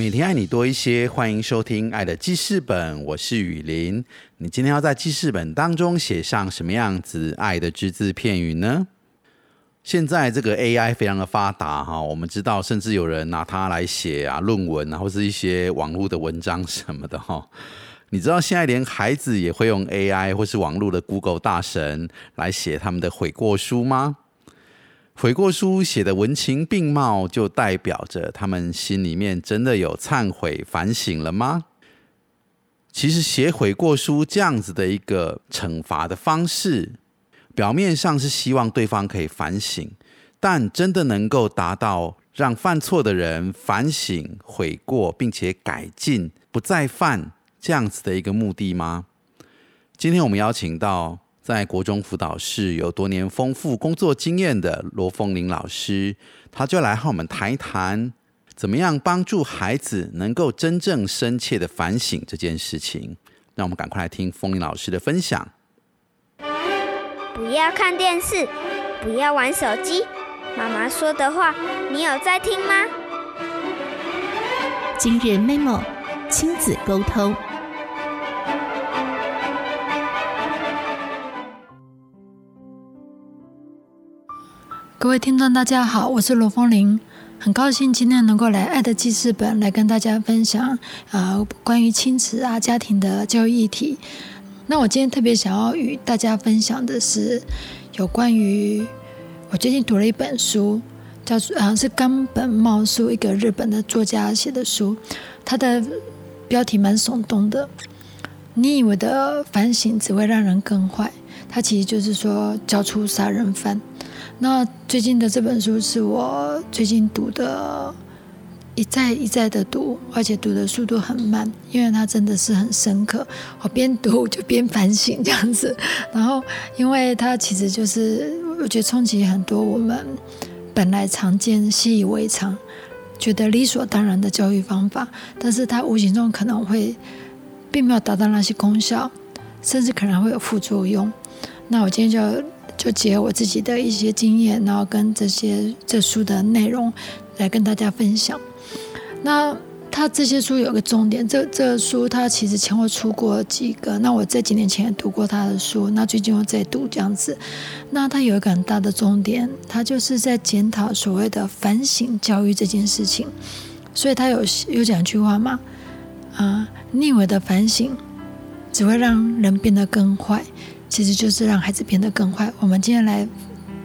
每天爱你多一些，欢迎收听《爱的记事本》，我是雨林。你今天要在记事本当中写上什么样子爱的只字片语呢？现在这个 AI 非常的发达哈，我们知道，甚至有人拿它来写啊论文啊，或是一些网络的文章什么的哈。你知道现在连孩子也会用 AI 或是网络的 Google 大神来写他们的悔过书吗？悔过书写的文情并茂，就代表着他们心里面真的有忏悔反省了吗？其实写悔过书这样子的一个惩罚的方式，表面上是希望对方可以反省，但真的能够达到让犯错的人反省悔过，并且改进不再犯这样子的一个目的吗？今天我们邀请到。在国中辅导室有多年丰富工作经验的罗凤玲老师，他就来和我们谈一谈，怎么样帮助孩子能够真正深切的反省这件事情。让我们赶快来听凤玲老师的分享。不要看电视，不要玩手机，妈妈说的话，你有在听吗？今日 memo 亲子沟通。各位听众，大家好，我是罗凤玲，很高兴今天能够来《爱的记事本》来跟大家分享啊关于亲子啊家庭的教育议题。那我今天特别想要与大家分享的是有关于我最近读了一本书，叫做啊是冈本茂树一个日本的作家写的书，它的标题蛮耸动的。你以为的反省只会让人更坏，它其实就是说教出杀人犯。那最近的这本书是我最近读的，一再一再的读，而且读的速度很慢，因为它真的是很深刻。我边读就边反省这样子，然后因为它其实就是我觉得冲击很多我们本来常见、习以为常、觉得理所当然的教育方法，但是它无形中可能会并没有达到那些功效，甚至可能会有副作用。那我今天就。就结合我自己的一些经验，然后跟这些这书的内容来跟大家分享。那他这些书有个重点，这这书他其实前后出过几个。那我在几年前读过他的书，那最近又在读这样子。那他有一个很大的重点，他就是在检讨所谓的反省教育这件事情。所以他有有讲一句话嘛，啊，逆为的反省只会让人变得更坏。其实就是让孩子变得更坏。我们今天来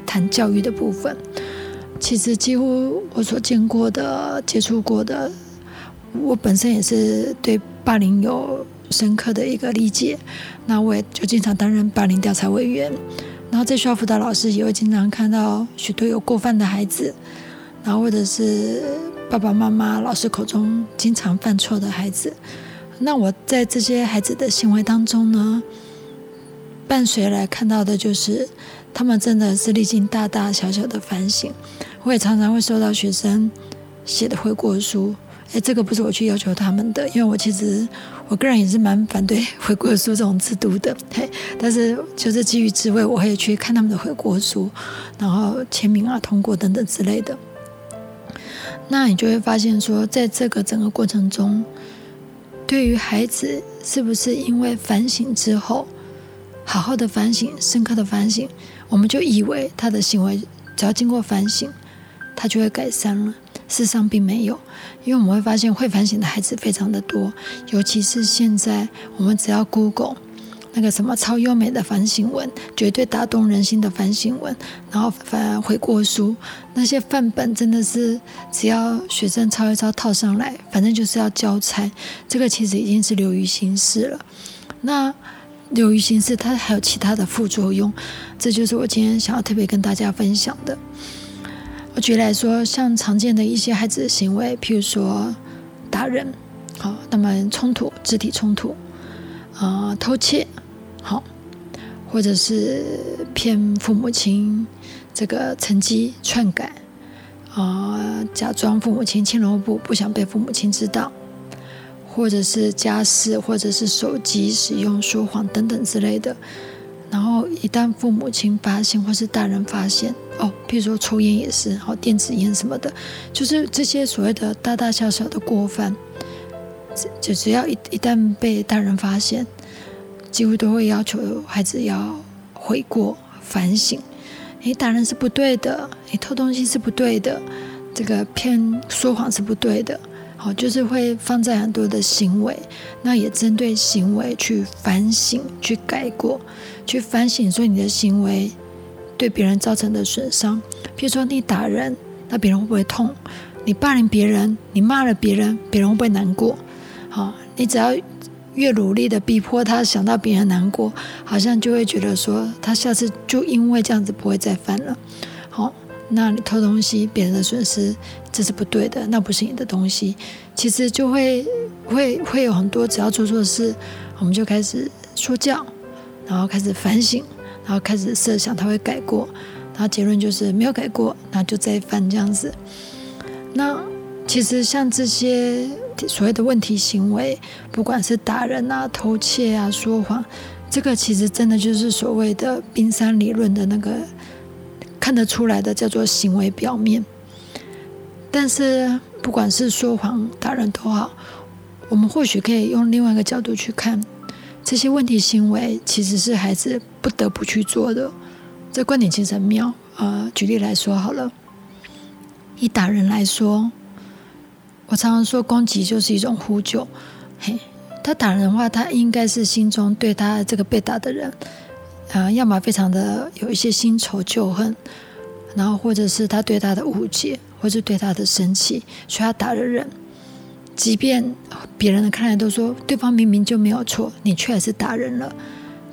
谈教育的部分。其实几乎我所见过的、接触过的，我本身也是对霸凌有深刻的一个理解。那我也就经常担任霸凌调查委员。然后在学校辅导老师也会经常看到许多有过犯的孩子，然后或者是爸爸妈妈、老师口中经常犯错的孩子。那我在这些孩子的行为当中呢？伴随来看到的就是，他们真的是历经大大小小的反省。我也常常会收到学生写的悔过书，哎，这个不是我去要求他们的，因为我其实我个人也是蛮反对悔过书这种制度的，嘿。但是就是基于智慧，我会去看他们的悔过书，然后签名啊、通过等等之类的。那你就会发现说，在这个整个过程中，对于孩子是不是因为反省之后。好好的反省，深刻的反省，我们就以为他的行为只要经过反省，他就会改善了。事实上并没有，因为我们会发现会反省的孩子非常的多，尤其是现在我们只要 Google 那个什么超优美的反省文，绝对打动人心的反省文，然后反而悔过书那些范本，真的是只要学生抄一抄套上来，反正就是要教材。这个其实已经是流于形式了。那。流于形式，它还有其他的副作用，这就是我今天想要特别跟大家分享的。我举例来说，像常见的一些孩子的行为，譬如说打人，好，那么冲突，肢体冲突，啊，偷窃，好，或者是骗父母亲这个成绩篡改，啊，假装父母亲亲萝卜，不想被父母亲知道，或者是家事，或者是手机使用说谎等等之类的。然后一旦父母亲发现，或是大人发现，哦，譬如说抽烟也是，好电子烟什么的，就是这些所谓的大大小小的过犯，就只要一一旦被大人发现，几乎都会要求孩子要悔过、反省。你，大人是不对的，你，偷东西是不对的，这个骗说谎是不对的。好，就是会放在很多的行为，那也针对行为去反省、去改过、去反省，说你的行为对别人造成的损伤。譬如说，你打人，那别人会不会痛？你霸凌别人，你骂了别人，别人会不会难过？好，你只要越努力的逼迫他想到别人难过，好像就会觉得说，他下次就因为这样子不会再犯了。好。那你偷东西，别人的损失，这是不对的，那不是你的东西。其实就会会会有很多，只要做错事，我们就开始说教，然后开始反省，然后开始设想他会改过，然后结论就是没有改过，那就再犯这样子。那其实像这些所谓的问题行为，不管是打人啊、偷窃啊、说谎，这个其实真的就是所谓的冰山理论的那个。看得出来的叫做行为表面，但是不管是说谎、打人都好，我们或许可以用另外一个角度去看，这些问题行为其实是孩子不得不去做的。这观点其实很妙。呃，举例来说好了，以打人来说，我常常说攻击就是一种呼救。嘿，他打人的话，他应该是心中对他这个被打的人。啊，要么非常的有一些新仇旧恨，然后或者是他对他的误解，或是对他的生气，所以他打了人。即便别人的看来都说对方明明就没有错，你却还是打人了。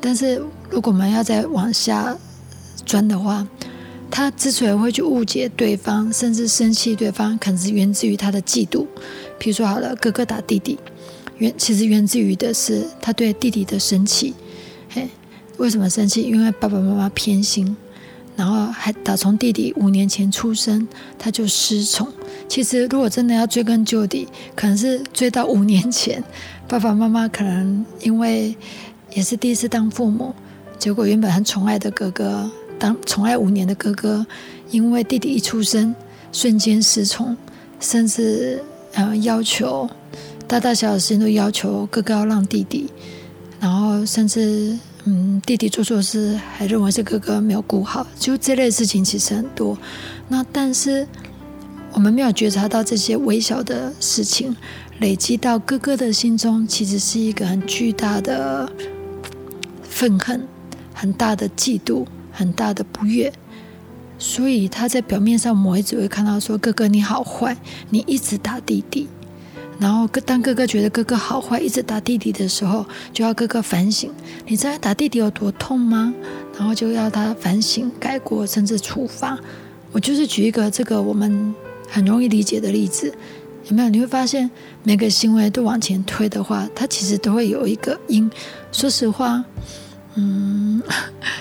但是如果我们要再往下钻的话，他之所以会去误解对方，甚至生气对方，可能是源自于他的嫉妒。比如说，好了，哥哥打弟弟，源其实源自于的是他对弟弟的生气，嘿。为什么生气？因为爸爸妈妈偏心，然后还打从弟弟五年前出生他就失宠。其实如果真的要追根究底，可能是追到五年前，爸爸妈妈可能因为也是第一次当父母，结果原本很宠爱的哥哥，当宠爱五年的哥哥，因为弟弟一出生瞬间失宠，甚至呃要求大大小小事情都要求哥哥要让弟弟，然后甚至。嗯，弟弟做错事还认为是哥哥没有顾好，就这类事情其实很多。那但是我们没有觉察到这些微小的事情累积到哥哥的心中，其实是一个很巨大的愤恨、很大的嫉妒、很大的不悦。所以他在表面上，我们只会看到说：“哥哥你好坏，你一直打弟弟。”然后，当哥哥觉得哥哥好坏，一直打弟弟的时候，就要哥哥反省：你知道打弟弟有多痛吗？然后就要他反省、改过，甚至处罚。我就是举一个这个我们很容易理解的例子，有没有？你会发现每个行为都往前推的话，它其实都会有一个因。说实话，嗯，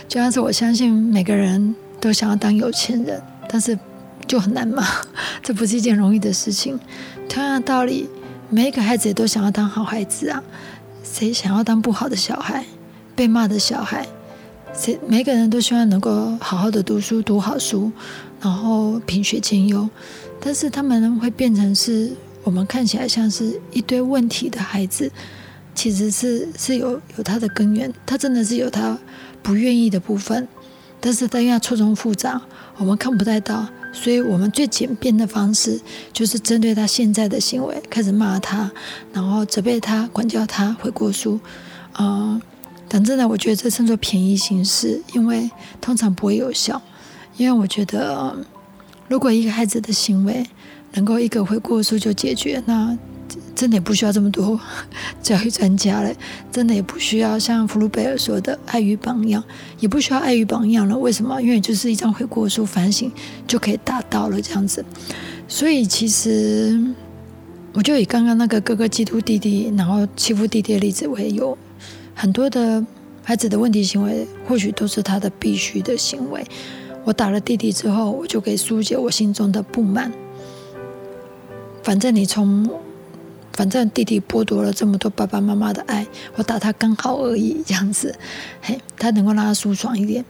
就像是我相信每个人都想要当有钱人，但是就很难嘛，这不是一件容易的事情。同样的道理。每一个孩子也都想要当好孩子啊，谁想要当不好的小孩、被骂的小孩？谁每个人都希望能够好好的读书、读好书，然后品学兼优。但是他们会变成是我们看起来像是一堆问题的孩子，其实是是有有他的根源，他真的是有他不愿意的部分，但是他因为错综复杂，我们看不太到。所以我们最简便的方式，就是针对他现在的行为开始骂他，然后责备他、管教他、悔过书，啊，等真的，我觉得这称作便宜行事，因为通常不会有效。因为我觉得，如果一个孩子的行为能够一个悔过书就解决，那。真的也不需要这么多 教育专家了，真的也不需要像弗鲁贝尔说的爱与榜样，也不需要爱与榜样了。为什么？因为就是一张悔过书反省就可以达到了这样子。所以其实我就以刚刚那个哥哥嫉妒弟弟，然后欺负弟弟的例子为由，很多的孩子的问题行为，或许都是他的必须的行为。我打了弟弟之后，我就可以疏解我心中的不满。反正你从，反正弟弟剥夺了这么多爸爸妈妈的爱，我打他刚好而已，这样子，嘿，他能够让他舒爽一点。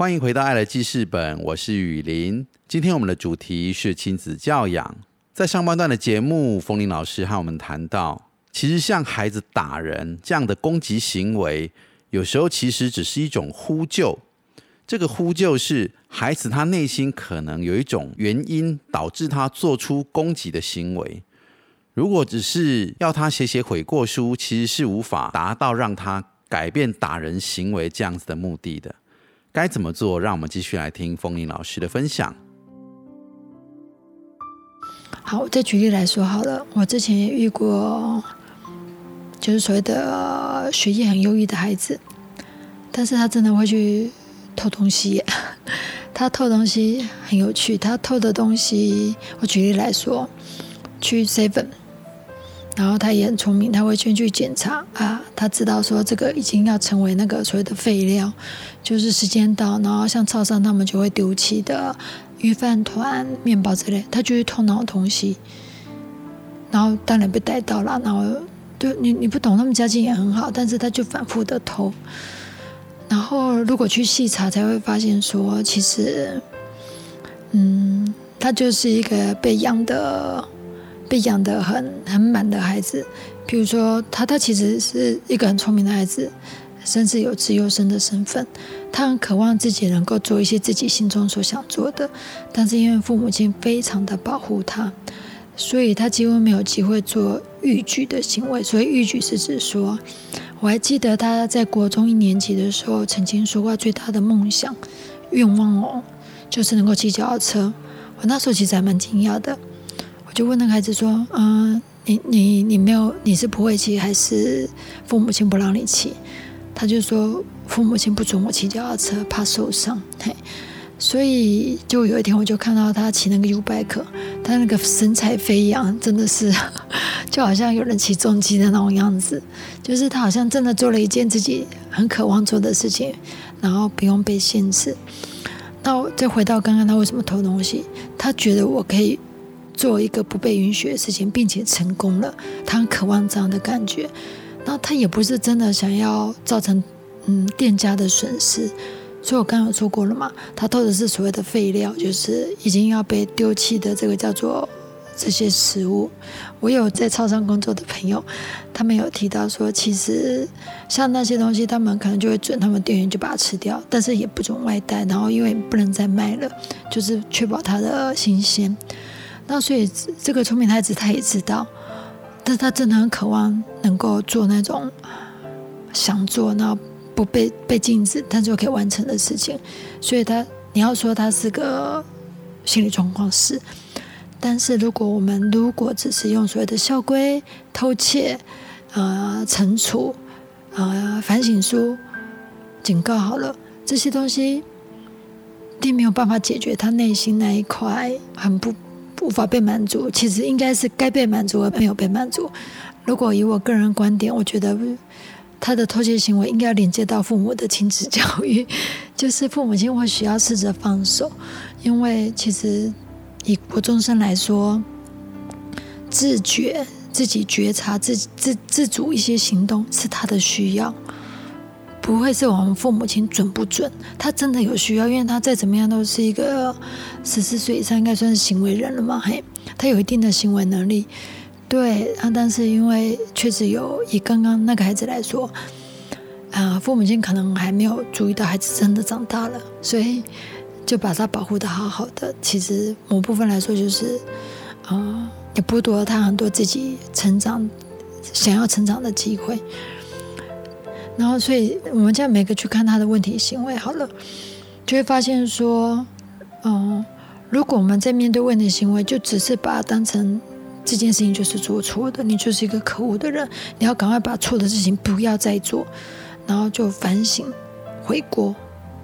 欢迎回到《爱的记事本》，我是雨林。今天我们的主题是亲子教养。在上半段的节目，风铃老师和我们谈到，其实像孩子打人这样的攻击行为，有时候其实只是一种呼救。这个呼救是孩子他内心可能有一种原因导致他做出攻击的行为。如果只是要他写写悔过书，其实是无法达到让他改变打人行为这样子的目的的。该怎么做？让我们继续来听风铃老师的分享。好，我再举例来说好了。我之前也遇过，就是所谓的学业很优异的孩子，但是他真的会去偷东西。他偷东西很有趣，他偷的东西，我举例来说，去 seven。然后他也很聪明，他会先去检查啊，他知道说这个已经要成为那个所谓的废料，就是时间到，然后像超商他们就会丢弃的鱼饭团、面包之类，他就去偷那种东西，然后当然被逮到了，然后对你你不懂，他们家境也很好，但是他就反复的偷，然后如果去细查才会发现说，其实，嗯，他就是一个被养的。被养得很很满的孩子，比如说他，他其实是一个很聪明的孩子，甚至有自由生的身份。他很渴望自己能够做一些自己心中所想做的，但是因为父母亲非常的保护他，所以他几乎没有机会做逾矩的行为。所以逾矩是指说，我还记得他在国中一年级的时候曾经说过最大的梦想愿望哦，就是能够骑脚踏车。我那时候其实还蛮惊讶的。我就问那个孩子说：“嗯，你你你没有，你是不会骑，还是父母亲不让你骑？”他就说：“父母亲不准我骑脚踏车，怕受伤。”嘿，所以就有一天，我就看到他骑那个 U bike，他那个神采飞扬，真的是 就好像有人骑重机的那种样子，就是他好像真的做了一件自己很渴望做的事情，然后不用被限制。那我再回到刚刚，他为什么偷东西？他觉得我可以。做一个不被允许的事情，并且成功了，他很渴望这样的感觉。那他也不是真的想要造成嗯店家的损失，所以我刚刚有说过了嘛，他偷的是所谓的废料，就是已经要被丢弃的这个叫做这些食物。我有在超商工作的朋友，他们有提到说，其实像那些东西，他们可能就会准他们店员就把它吃掉，但是也不准外带，然后因为不能再卖了，就是确保它的新鲜。那所以这个聪明太子他也知道，但是他真的很渴望能够做那种想做，然后不被被禁止，但就可以完成的事情。所以他你要说他是个心理状况是。但是如果我们如果只是用所谓的校规、偷窃、呃惩处、呃反省书、警告好了，这些东西并没有办法解决他内心那一块很不无法被满足。其实应该是该被满足而没有被满足。如果以我个人观点，我觉得他的偷窃行为应该要连接到父母的亲子教育，就是父母亲或许要试着放手，因为其实。以国中生来说，自觉自己觉察自自自主一些行动是他的需要，不会是我们父母亲准不准？他真的有需要，因为他再怎么样都是一个十四岁以上应该算是行为人了嘛，嘿，他有一定的行为能力，对啊，但是因为确实有以刚刚那个孩子来说，啊，父母亲可能还没有注意到孩子真的长大了，所以。就把他保护的好好的，其实某部分来说就是，啊，也剥夺了他很多自己成长、想要成长的机会。然后，所以我们这样每个去看他的问题行为好了，就会发现说，嗯，如果我们在面对问题行为，就只是把它当成这件事情就是做错的，你就是一个可恶的人，你要赶快把错的事情不要再做，然后就反省、悔过、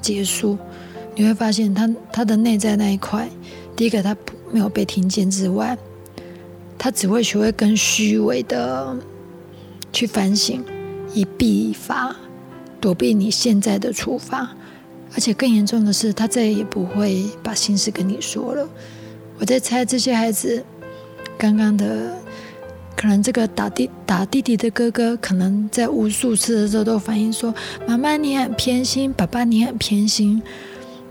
结束。你会发现，他他的内在那一块，第一个他没有被听见之外，他只会学会更虚伪的去反省，以避法躲避你现在的处罚，而且更严重的是，他再也不会把心事跟你说了。我在猜这些孩子刚刚的，可能这个打弟打弟弟的哥哥，可能在无数次的时候都反映说：“妈妈你很偏心，爸爸你很偏心。”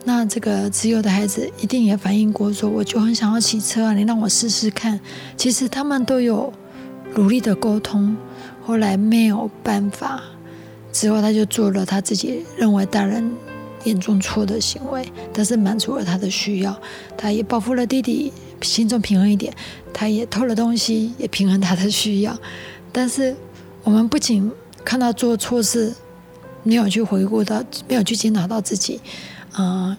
那这个自由的孩子一定也反映过，说我就很想要骑车啊，你让我试试看。其实他们都有努力的沟通，后来没有办法，之后他就做了他自己认为大人严重错的行为，但是满足了他的需要，他也报复了弟弟，心中平衡一点，他也偷了东西，也平衡他的需要。但是我们不仅看到做错事，没有去回顾到，没有去检讨到自己。啊，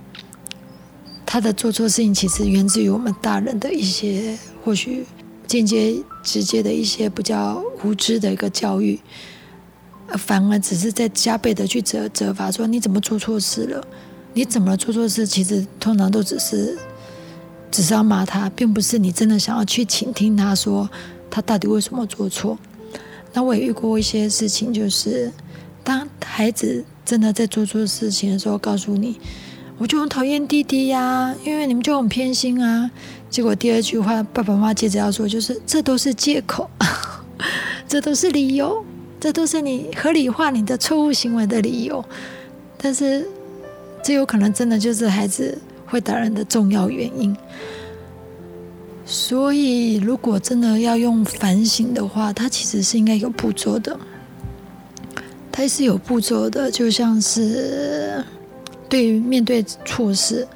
他的做错事情其实源自于我们大人的一些，或许间接、直接的一些比较无知的一个教育，反而只是在加倍的去责责罚，说你怎么做错事了？你怎么做错事？其实通常都只是只是要骂他，并不是你真的想要去倾听他说他到底为什么做错。那我也遇过一些事情，就是当孩子真的在做错事情的时候，告诉你。我就很讨厌弟弟呀，因为你们就很偏心啊。结果第二句话，爸爸妈妈接着要说，就是这都是借口，这都是理由，这都是你合理化你的错误行为的理由。但是，这有可能真的就是孩子会打人的重要原因。所以，如果真的要用反省的话，它其实是应该有步骤的，它是有步骤的，就像是。对于面对错事，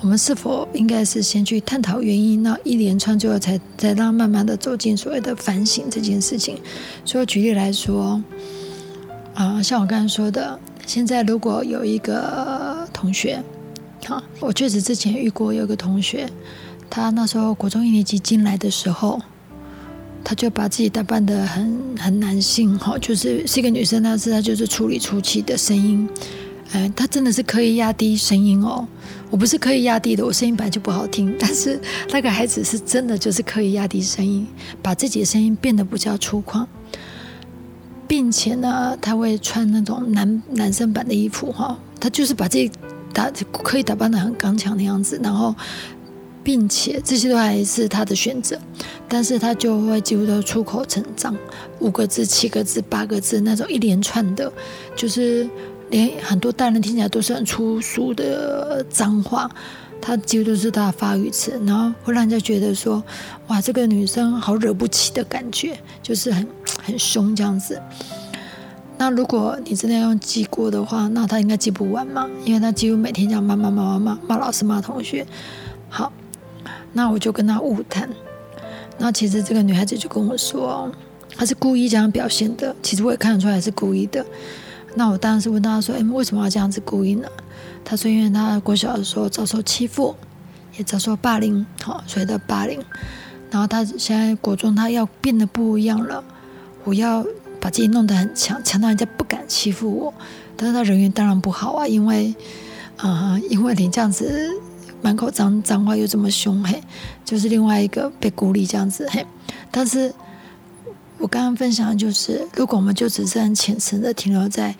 我们是否应该是先去探讨原因，那一连串最后才才让慢慢的走进所谓的反省这件事情？所以举例来说，啊，像我刚才说的，现在如果有一个同学，好，我确实之前遇过有个同学，他那时候国中一年级进来的时候，他就把自己打扮的很很男性，哈，就是是一个女生，但是他就是处理出气的声音。哎，他真的是可以压低声音哦。我不是可以压低的，我声音本来就不好听。但是那个孩子是真的就是可以压低声音，把自己的声音变得比较粗犷，并且呢，他会穿那种男男生版的衣服哈。他就是把自己打可以打扮的很刚强的样子，然后并且这些都还是他的选择，但是他就会几乎都出口成章，五个字、七个字、八个字那种一连串的，就是。连很多大人听起来都是很粗俗的脏话，他几乎都是他的发语词，然后会让人家觉得说，哇，这个女生好惹不起的感觉，就是很很凶这样子。那如果你真的要用记过的话，那他应该记不完嘛，因为他几乎每天这样骂骂骂骂骂骂老师骂同学。好，那我就跟他误谈。那其实这个女孩子就跟我说，她是故意这样表现的。其实我也看得出来是故意的。那我当然是问他说：“哎，为什么要这样子故意呢？”他说：“因为他国小的时候遭受欺负，也遭受霸凌，好，所以的霸凌。然后他现在国中，他要变得不一样了。我要把自己弄得很强，强到人家不敢欺负我。但是他人缘当然不好啊，因为，啊，因为你这样子。”满口脏脏话又这么凶嘿，就是另外一个被孤立这样子嘿。但是我刚刚分享的就是，如果我们就只是很浅层的停留在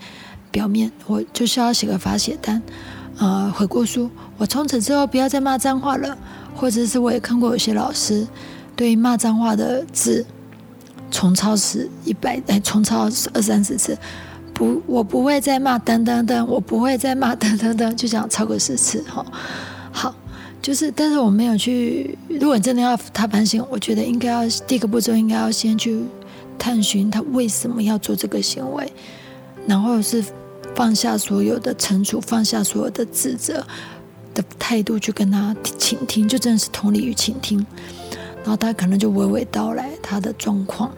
表面，我就需要写个发写单，呃，悔过书。我从此之后不要再骂脏话了，或者是我也看过有些老师对于骂脏话的字重抄十一百哎，重抄二三十次，不，我不会再骂等等等，我不会再骂等等等，就这样超过十次哈。好，就是，但是我没有去。如果你真的要他反省，我觉得应该要第一个步骤，应该要先去探寻他为什么要做这个行为，然后是放下所有的惩处，放下所有的指责的态度，去跟他倾听，就真的是同理与倾听。然后他可能就娓娓道来他的状况，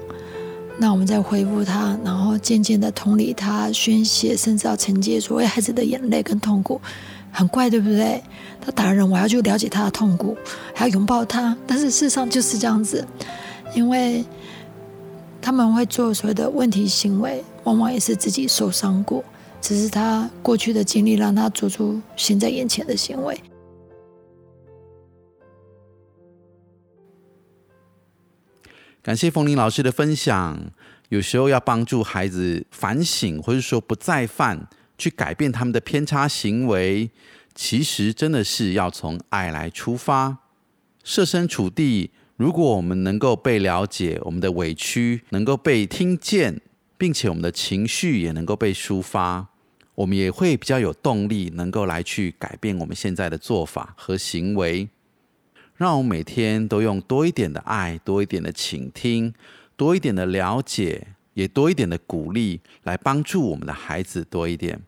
那我们再回复他，然后渐渐的同理他宣泄，甚至要承接所谓孩子的眼泪跟痛苦。很怪，对不对？他打人，我要去了解他的痛苦，还要拥抱他。但是事实上就是这样子，因为他们会做所谓的问题行为，往往也是自己受伤过，只是他过去的经历让他做出现在眼前的行为。感谢冯林老师的分享。有时候要帮助孩子反省，或者说不再犯。去改变他们的偏差行为，其实真的是要从爱来出发，设身处地。如果我们能够被了解，我们的委屈能够被听见，并且我们的情绪也能够被抒发，我们也会比较有动力，能够来去改变我们现在的做法和行为。让我们每天都用多一点的爱，多一点的倾听，多一点的了解。也多一点的鼓励，来帮助我们的孩子多一点。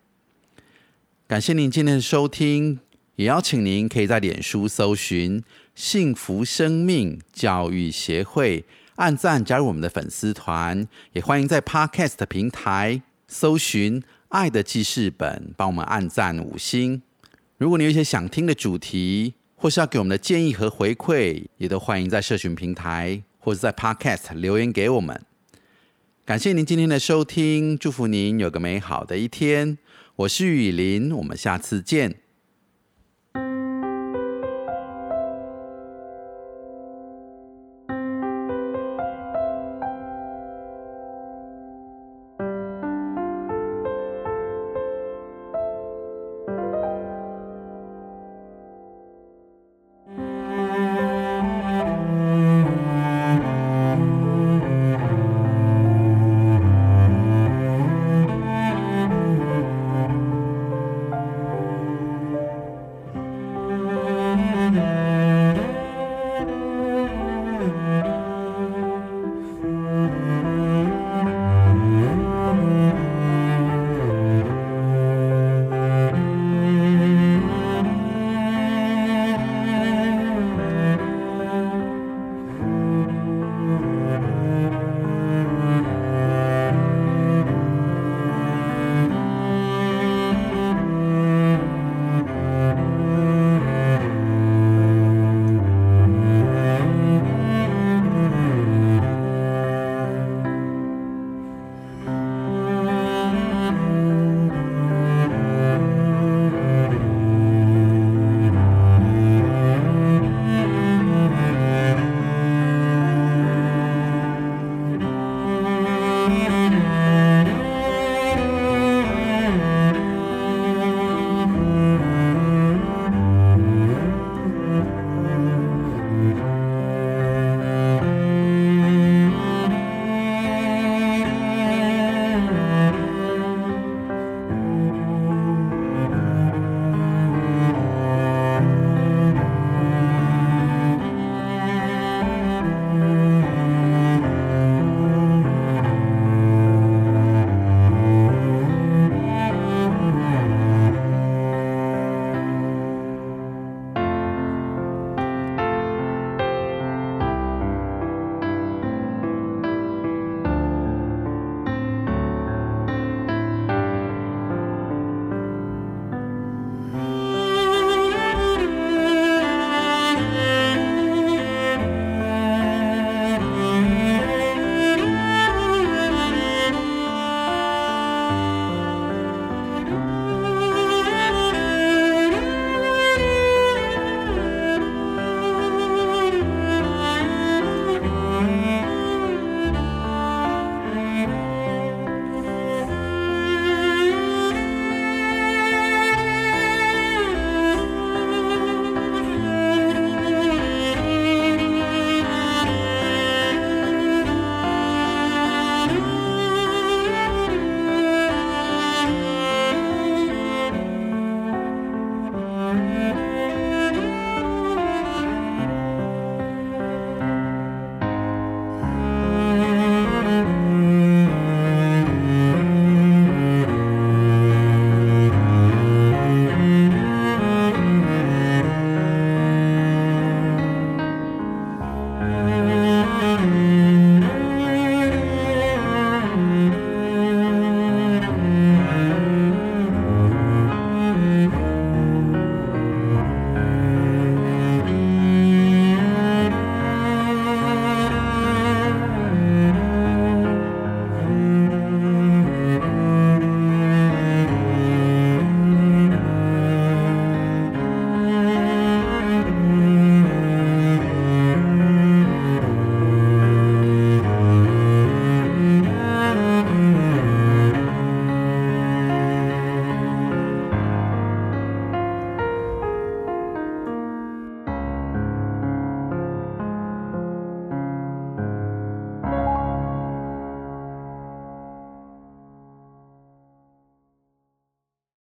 感谢您今天的收听，也邀请您可以在脸书搜寻“幸福生命教育协会”，按赞加入我们的粉丝团。也欢迎在 Podcast 平台搜寻“爱的记事本”，帮我们按赞五星。如果你有一些想听的主题，或是要给我们的建议和回馈，也都欢迎在社群平台或者在 Podcast 留言给我们。感谢您今天的收听，祝福您有个美好的一天。我是雨林，我们下次见。